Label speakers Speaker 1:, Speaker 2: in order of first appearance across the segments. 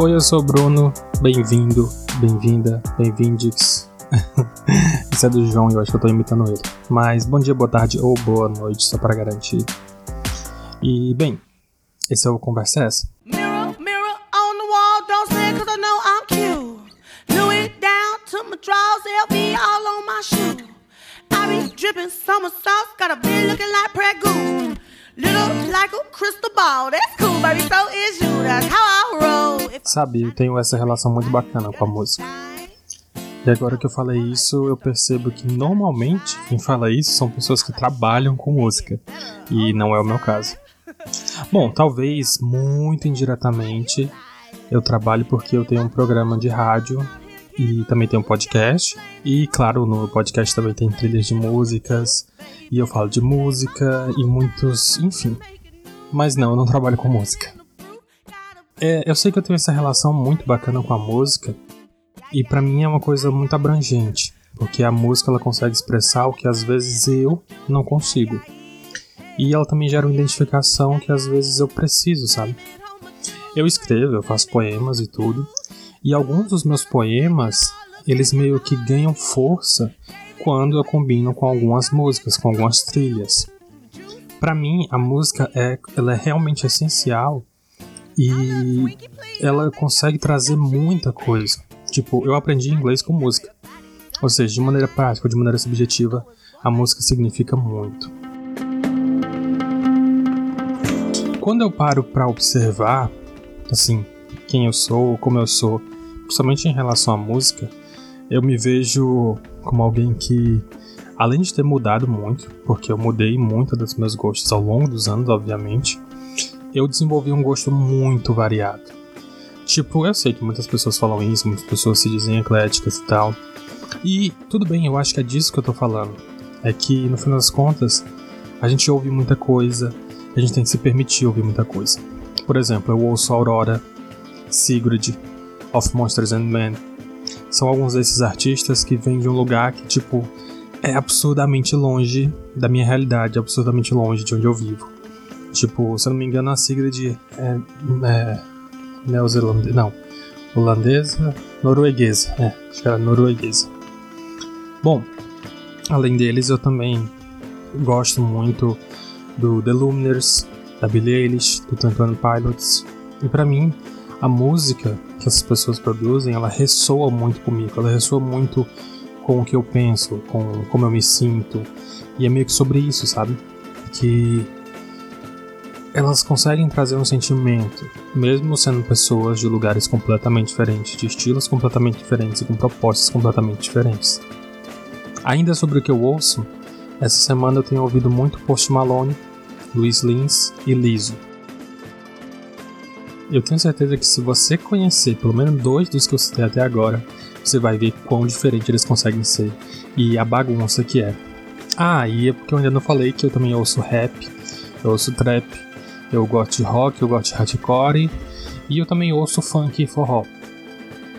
Speaker 1: Oi, eu sou o Bruno. Bem-vindo, bem-vinda, bem-vindes. Isso é do João e eu acho que eu tô imitando ele. Mas bom dia, boa tarde ou boa noite, só para garantir. E, bem, esse é o Conversa Essa. Mirror, mirror on the wall, don't say cause I know I'm cute. Louis down to my drawers, LV all on my shoe. I be dripping summer sauce, got a beard looking like Prego. Little like a crystal ball, that's cool, baby, so is you, that's how I. Sabe, eu tenho essa relação muito bacana com a música. E agora que eu falei isso, eu percebo que normalmente quem fala isso são pessoas que trabalham com música. E não é o meu caso. Bom, talvez muito indiretamente eu trabalho porque eu tenho um programa de rádio e também tenho um podcast. E claro, no podcast também tem trilhas de músicas e eu falo de música e muitos, enfim. Mas não, eu não trabalho com música. É, eu sei que eu tenho essa relação muito bacana com a música e para mim é uma coisa muito abrangente, porque a música ela consegue expressar o que às vezes eu não consigo. E ela também gera uma identificação que às vezes eu preciso, sabe? Eu escrevo, eu faço poemas e tudo, e alguns dos meus poemas, eles meio que ganham força quando eu combino com algumas músicas, com algumas trilhas. Para mim, a música é, ela é realmente essencial e ela consegue trazer muita coisa. Tipo, eu aprendi inglês com música. Ou seja, de maneira prática, de maneira subjetiva, a música significa muito. Quando eu paro para observar, assim, quem eu sou, como eu sou, principalmente em relação à música, eu me vejo como alguém que, além de ter mudado muito, porque eu mudei muito dos meus gostos ao longo dos anos, obviamente, eu desenvolvi um gosto muito variado. Tipo, eu sei que muitas pessoas falam isso, muitas pessoas se dizem ecléticas e tal. E tudo bem, eu acho que é disso que eu tô falando. É que, no final das contas, a gente ouve muita coisa, a gente tem que se permitir ouvir muita coisa. Por exemplo, eu ouço Aurora, Sigrid, Of Monsters and Men. São alguns desses artistas que vêm de um lugar que, tipo, é absurdamente longe da minha realidade, absurdamente longe de onde eu vivo. Tipo, se eu não me engano, a Sigrid é, é neozelandesa. Não, holandesa, norueguesa. É, acho que era norueguesa. Bom, além deles, eu também gosto muito do The Luminers, da Billie Eilish, do Twenty Pilots. E para mim, a música que essas pessoas produzem, ela ressoa muito comigo, ela ressoa muito com o que eu penso, com como eu me sinto. E é meio que sobre isso, sabe? Que elas conseguem trazer um sentimento, mesmo sendo pessoas de lugares completamente diferentes, de estilos completamente diferentes e com propostas completamente diferentes. Ainda sobre o que eu ouço, essa semana eu tenho ouvido muito Post Malone, Luiz Lins e Liso. Eu tenho certeza que se você conhecer pelo menos dois dos que eu citei até agora, você vai ver quão diferente eles conseguem ser e a bagunça que é. Ah, e é porque eu ainda não falei que eu também ouço rap, eu ouço trap, eu gosto de rock, eu gosto de hardcore e eu também ouço funk e forró.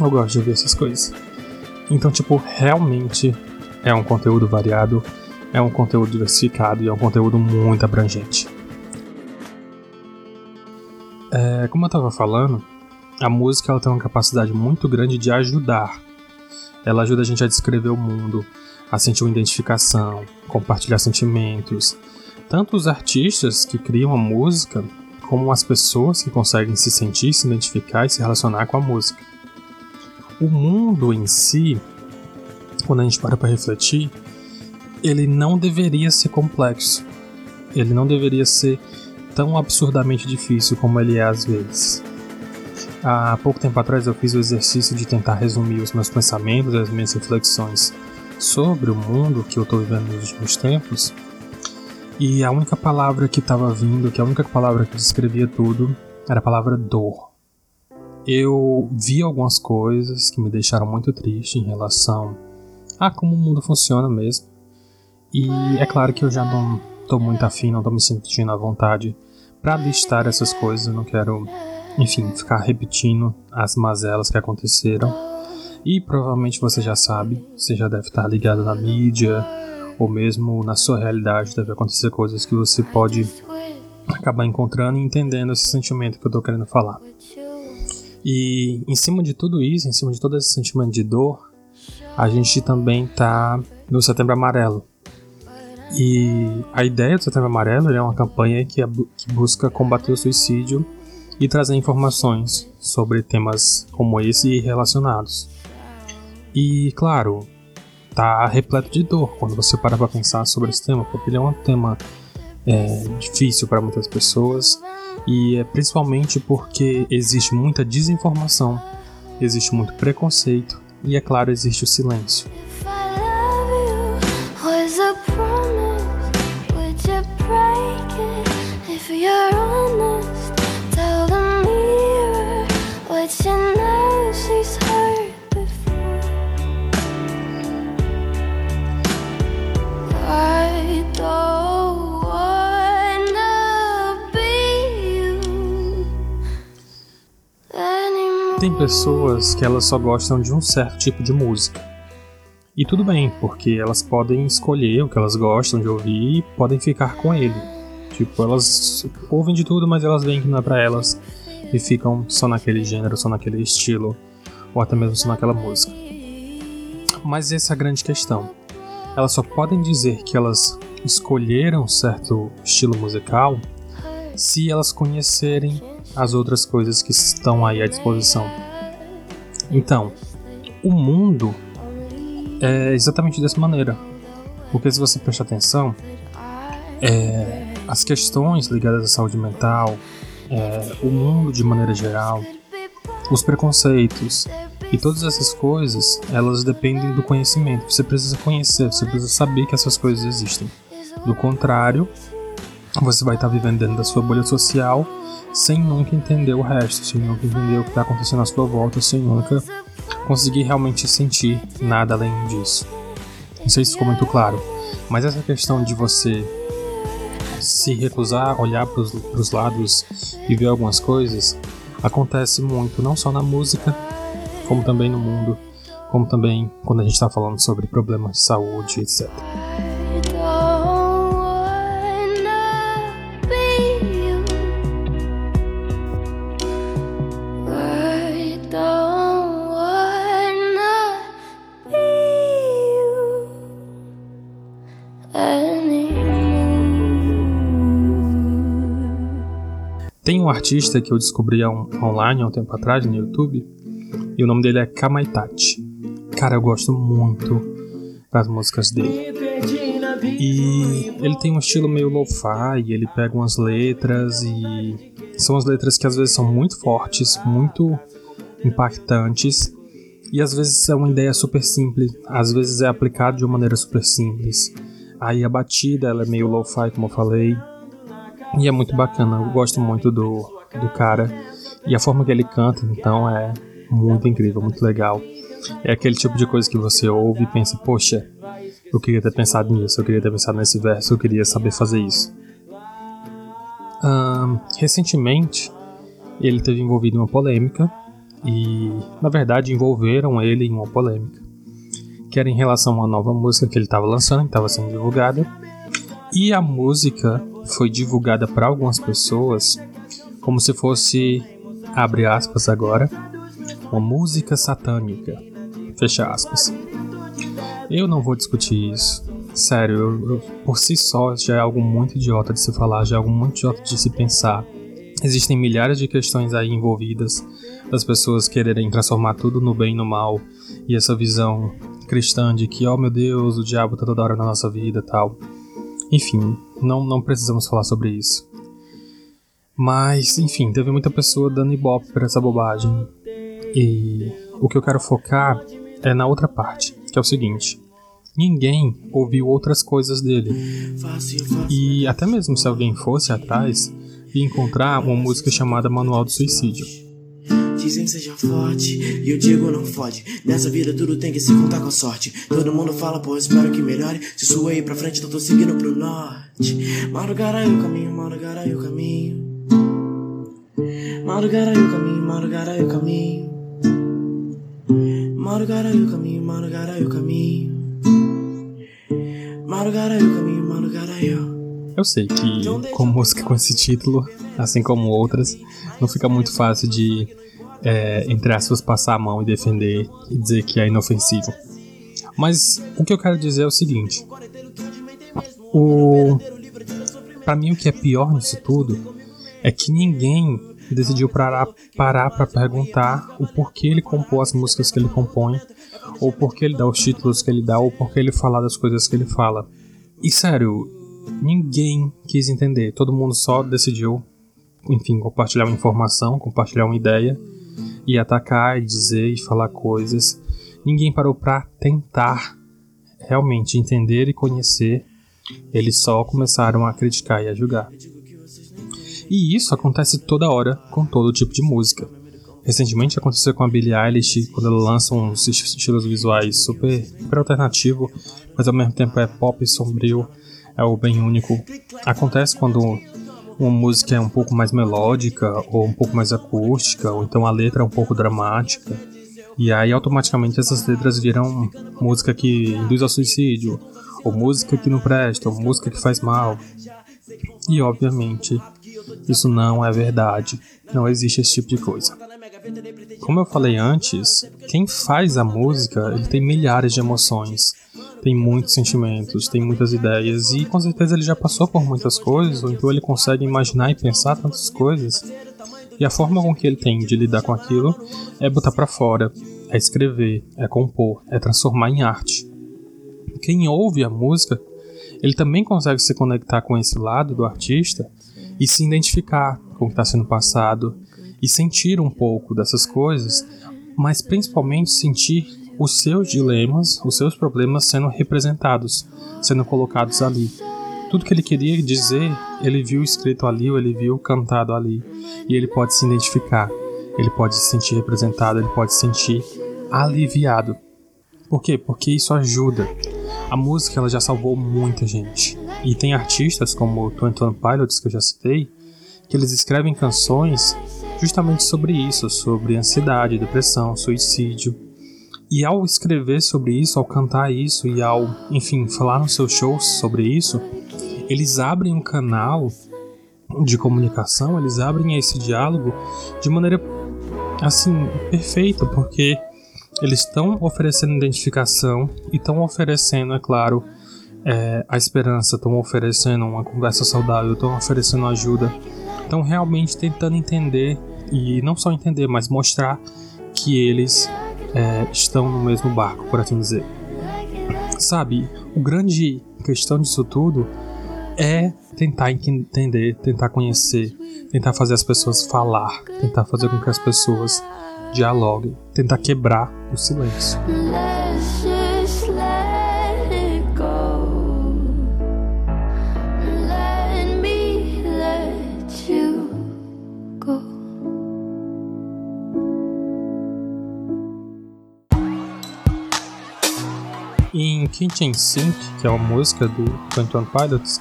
Speaker 1: Eu gosto de ouvir essas coisas. Então, tipo, realmente é um conteúdo variado é um conteúdo diversificado e é um conteúdo muito abrangente. É, como eu estava falando, a música ela tem uma capacidade muito grande de ajudar. Ela ajuda a gente a descrever o mundo, a sentir uma identificação, compartilhar sentimentos. Tanto os artistas que criam a música, como as pessoas que conseguem se sentir, se identificar e se relacionar com a música. O mundo em si, quando a gente para para refletir, ele não deveria ser complexo. Ele não deveria ser tão absurdamente difícil como ele é às vezes. Há pouco tempo atrás eu fiz o exercício de tentar resumir os meus pensamentos, as minhas reflexões sobre o mundo que eu estou vivendo nos últimos tempos. E a única palavra que estava vindo, que a única palavra que descrevia tudo, era a palavra dor. Eu vi algumas coisas que me deixaram muito triste em relação a como o mundo funciona mesmo. E é claro que eu já não tô muito afim, não tô me sentindo à vontade para listar essas coisas, eu não quero, enfim, ficar repetindo as mazelas que aconteceram. E provavelmente você já sabe, você já deve estar ligado na mídia, ou mesmo na sua realidade deve acontecer coisas que você pode acabar encontrando e entendendo esse sentimento que eu tô querendo falar. E em cima de tudo isso, em cima de todo esse sentimento de dor, a gente também tá no Setembro Amarelo. E a ideia do Setembro Amarelo é uma campanha que, é, que busca combater o suicídio e trazer informações sobre temas como esse e relacionados. E claro, tá repleto de dor quando você para para pensar sobre esse tema, porque ele é um tema é, difícil para muitas pessoas e é principalmente porque existe muita desinformação, existe muito preconceito e, é claro, existe o silêncio. Tem pessoas que elas só gostam de um certo tipo de música. E tudo bem, porque elas podem escolher o que elas gostam de ouvir e podem ficar com ele. Tipo, elas ouvem de tudo, mas elas veem que não é pra elas e ficam só naquele gênero, só naquele estilo, ou até mesmo só naquela música. Mas essa é a grande questão. Elas só podem dizer que elas escolheram certo estilo musical se elas conhecerem as outras coisas que estão aí à disposição. Então, o mundo é exatamente dessa maneira. Porque se você prestar atenção, é, as questões ligadas à saúde mental, é, o mundo de maneira geral, os preconceitos e todas essas coisas, elas dependem do conhecimento. Você precisa conhecer, você precisa saber que essas coisas existem. Do contrário, você vai estar vivendo dentro da sua bolha social sem nunca entender o resto, sem nunca entender o que está acontecendo à sua volta, sem nunca conseguir realmente sentir nada além disso. Não sei se ficou muito claro, mas essa questão de você se recusar a olhar para os lados e ver algumas coisas acontece muito, não só na música, como também no mundo, como também quando a gente está falando sobre problemas de saúde, etc. Tem um artista que eu descobri on online há um tempo atrás no YouTube, e o nome dele é Kamaitachi. Cara, eu gosto muito das músicas dele. E ele tem um estilo meio lo-fi, ele pega umas letras e são as letras que às vezes são muito fortes, muito impactantes, e às vezes é uma ideia super simples, às vezes é aplicado de uma maneira super simples. Aí a batida ela é meio lo-fi, como eu falei, e é muito bacana, eu gosto muito do, do cara. E a forma que ele canta, então, é muito incrível, muito legal. É aquele tipo de coisa que você ouve e pensa, poxa, eu queria ter pensado nisso, eu queria ter pensado nesse verso, eu queria saber fazer isso. Um, recentemente, ele teve envolvido em uma polêmica, e na verdade envolveram ele em uma polêmica, que era em relação a uma nova música que ele estava lançando, que estava sendo divulgada, e a música foi divulgada para algumas pessoas como se fosse, abre aspas agora, uma música satânica, fecha aspas. Eu não vou discutir isso. Sério, eu, eu, por si só já é algo muito idiota de se falar, já é algo muito idiota de se pensar. Existem milhares de questões aí envolvidas das pessoas quererem transformar tudo no bem e no mal, e essa visão cristã de que, oh meu Deus, o diabo tá toda hora na nossa vida tal. Enfim, não, não precisamos falar sobre isso. Mas, enfim, teve muita pessoa dando ibope para essa bobagem. E o que eu quero focar é na outra parte, que é o seguinte: ninguém ouviu outras coisas dele. E até mesmo se alguém fosse atrás, ia encontrar uma música chamada Manual do Suicídio. Dizem seja forte, e eu digo não fode. Nessa vida tudo tem que se contar com a sorte. Todo mundo fala, pô, espero que melhore. Se sua aí pra frente, então tô seguindo pro norte. Madrugada o caminho, madrugada o caminho. Madrugada o caminho, madrugada o caminho. Madrugada o caminho, madrugada o caminho. Madrugada o caminho, madrugada eu. Eu sei que com música com esse título, assim como outras, não fica muito fácil de é, entre aspas, passar a mão e defender e dizer que é inofensivo. Mas o que eu quero dizer é o seguinte: o para mim o que é pior nisso tudo é que ninguém decidiu parar parar para perguntar o porquê ele compôs as músicas que ele compõe, ou porquê ele dá os títulos que ele dá, ou porquê ele fala das coisas que ele fala. E sério, ninguém quis entender, todo mundo só decidiu, enfim, compartilhar uma informação, compartilhar uma ideia e atacar e dizer e falar coisas. Ninguém parou para tentar realmente entender e conhecer. Eles só começaram a criticar e a julgar. E isso acontece toda hora com todo tipo de música. Recentemente aconteceu com a Billie Eilish, quando ela lança uns estilos visuais super, super alternativo, mas ao mesmo tempo é pop sombrio, é o bem único. Acontece quando uma música é um pouco mais melódica, ou um pouco mais acústica, ou então a letra é um pouco dramática. E aí automaticamente essas letras viram música que induz ao suicídio, ou música que não presta, ou música que faz mal. E obviamente isso não é verdade. Não existe esse tipo de coisa. Como eu falei antes, quem faz a música, ele tem milhares de emoções, tem muitos sentimentos, tem muitas ideias e com certeza ele já passou por muitas coisas, ou então ele consegue imaginar e pensar tantas coisas. E a forma com que ele tem de lidar com aquilo é botar para fora, é escrever, é compor, é transformar em arte. Quem ouve a música, ele também consegue se conectar com esse lado do artista e se identificar com o que está sendo passado e sentir um pouco dessas coisas, mas principalmente sentir os seus dilemas, os seus problemas sendo representados, sendo colocados ali. Tudo que ele queria dizer, ele viu escrito ali, ou ele viu cantado ali, e ele pode se identificar, ele pode se sentir representado, ele pode se sentir aliviado. Por quê? Porque isso ajuda. A música ela já salvou muita gente. E tem artistas como o Twenty One Pilots que eu já citei, que eles escrevem canções justamente sobre isso, sobre ansiedade, depressão, suicídio. E ao escrever sobre isso, ao cantar isso e ao, enfim, falar nos seus shows sobre isso, eles abrem um canal de comunicação, eles abrem esse diálogo de maneira assim perfeita, porque eles estão oferecendo identificação e estão oferecendo, é claro, é, a esperança, estão oferecendo uma conversa saudável, estão oferecendo ajuda, estão realmente tentando entender e não só entender, mas mostrar que eles é, estão no mesmo barco, por assim dizer. Sabe, o grande questão disso tudo é tentar entender, tentar conhecer, tentar fazer as pessoas falar, tentar fazer com que as pessoas dialoguem, tentar quebrar o silêncio. Em Kitchen Sink, que é uma música do Twenty Pilots,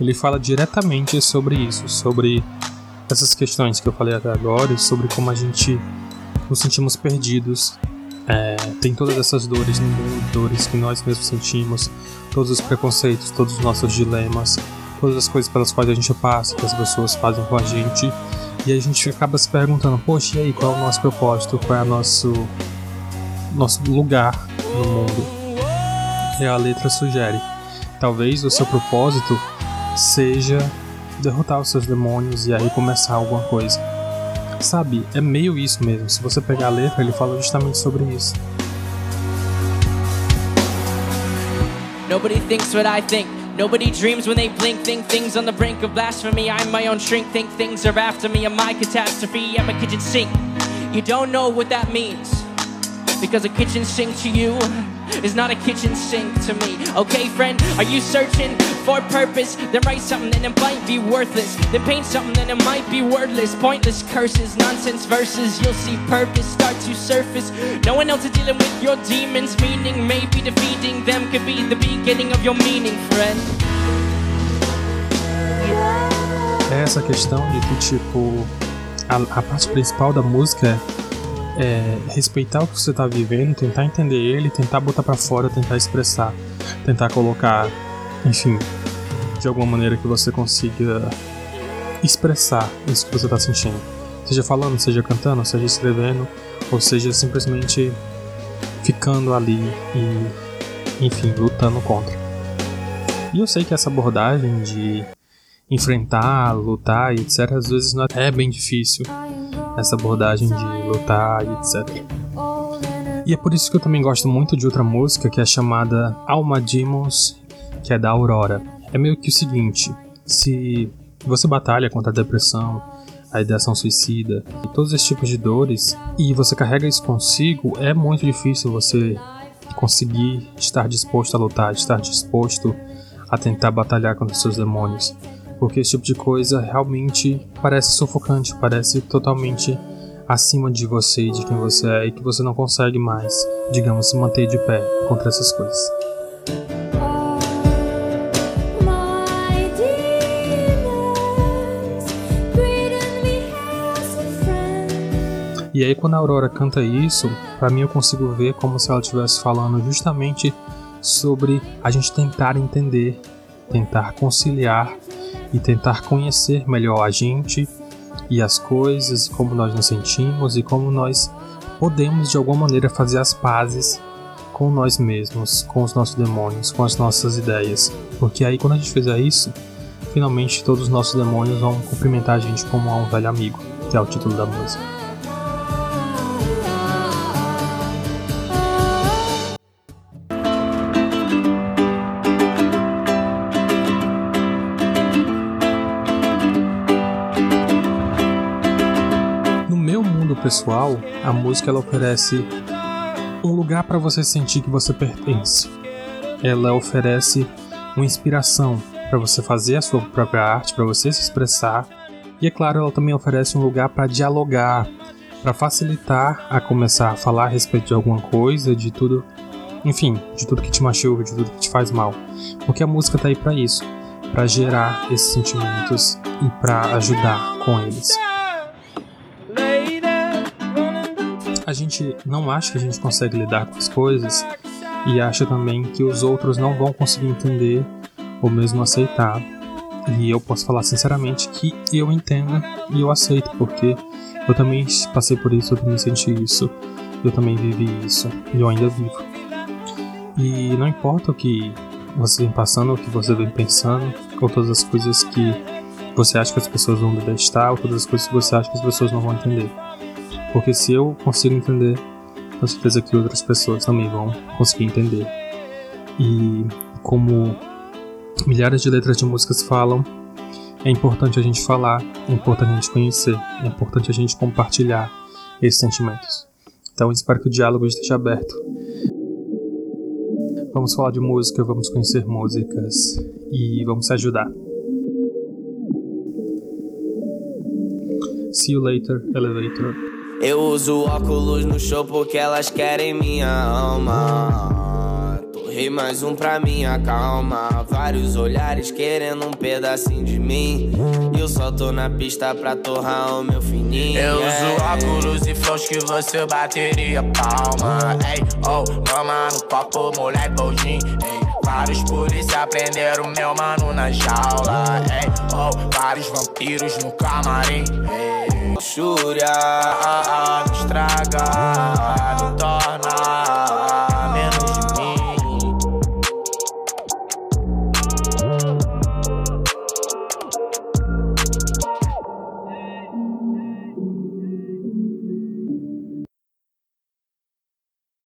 Speaker 1: ele fala diretamente sobre isso, sobre essas questões que eu falei até agora, sobre como a gente nos sentimos perdidos, é, tem todas essas dores dores que nós mesmos sentimos, todos os preconceitos, todos os nossos dilemas, todas as coisas pelas quais a gente passa, que as pessoas fazem com a gente, e a gente acaba se perguntando, poxa, e aí, qual é o nosso propósito, qual é o nosso, nosso lugar no mundo? E a letra sugere. Talvez o seu propósito seja derrotar os seus demônios e aí começar alguma coisa. Sabe, é meio isso mesmo. Se você pegar a letra, ele fala justamente sobre isso. Nobody thinks what I think. Nobody dreams when they blink, think things on the brink of blasphemy. I'm my own shrink, think things are after me. I'm my catastrophe, I'm a kitchen sink. You don't know what that means. Because a kitchen sink to you is not a kitchen sink to me. Okay, friend, are you searching for purpose? Then write something, then it might be worthless. Then paint something, then it might be wordless. Pointless curses, nonsense verses. You'll see purpose start to surface. No one else is dealing with your demons, meaning maybe defeating them could be the beginning of your meaning, friend. Essa questão de que, tipo, a, a parte principal da música é é, respeitar o que você está vivendo, tentar entender ele, tentar botar para fora, tentar expressar, tentar colocar, enfim, de alguma maneira que você consiga expressar isso que você está sentindo. Seja falando, seja cantando, seja escrevendo, ou seja simplesmente ficando ali e, enfim, lutando contra. E eu sei que essa abordagem de enfrentar, lutar e etc, às vezes não é bem difícil. Essa abordagem de lutar e etc. E é por isso que eu também gosto muito de outra música que é chamada Alma Demons, que é da Aurora. É meio que o seguinte: se você batalha contra a depressão, a ideação suicida e todos esses tipos de dores e você carrega isso consigo, é muito difícil você conseguir estar disposto a lutar, estar disposto a tentar batalhar contra seus demônios. Porque esse tipo de coisa realmente parece sufocante, parece totalmente acima de você e de quem você é e que você não consegue mais, digamos, se manter de pé contra essas coisas. E aí quando a Aurora canta isso, para mim eu consigo ver como se ela estivesse falando justamente sobre a gente tentar entender, tentar conciliar e tentar conhecer melhor a gente e as coisas, como nós nos sentimos e como nós podemos de alguma maneira fazer as pazes com nós mesmos, com os nossos demônios, com as nossas ideias. Porque aí quando a gente fizer isso, finalmente todos os nossos demônios vão cumprimentar a gente como um velho amigo, que é o título da música. Pessoal, a música ela oferece um lugar para você sentir que você pertence. Ela oferece uma inspiração para você fazer a sua própria arte, para você se expressar. E é claro, ela também oferece um lugar para dialogar, para facilitar a começar a falar a respeito de alguma coisa, de tudo, enfim, de tudo que te machuca, de tudo que te faz mal. Porque a música tá aí para isso, para gerar esses sentimentos e para ajudar com eles. A gente não acha que a gente consegue lidar com as coisas e acha também que os outros não vão conseguir entender ou mesmo aceitar. E eu posso falar sinceramente que eu entendo e eu aceito, porque eu também passei por isso, eu também senti isso, eu também vivi isso e eu ainda vivo. E não importa o que você vem passando, o que você vem pensando, ou todas as coisas que você acha que as pessoas vão detestar, ou todas as coisas que você acha que as pessoas não vão entender. Porque se eu consigo entender, tenho certeza que outras pessoas também vão conseguir entender. E como milhares de letras de músicas falam, é importante a gente falar, é importante a gente conhecer, é importante a gente compartilhar esses sentimentos. Então espero que o diálogo esteja aberto. Vamos falar de música, vamos conhecer músicas e vamos se ajudar. See you later, elevator.
Speaker 2: Eu uso óculos no show porque elas querem minha alma. Torrei mais um pra minha calma. Vários olhares querendo um pedacinho de mim. E eu só tô na pista pra torrar o meu fininho. Eu uso óculos e flows que você bateria palma. Ei, oh, mama no copo, mulher boldin. Vários polícia prenderam meu mano na jaula. Ei, oh, vários vampiros no camarim. Ei luxúria, ah, ah, estraga, não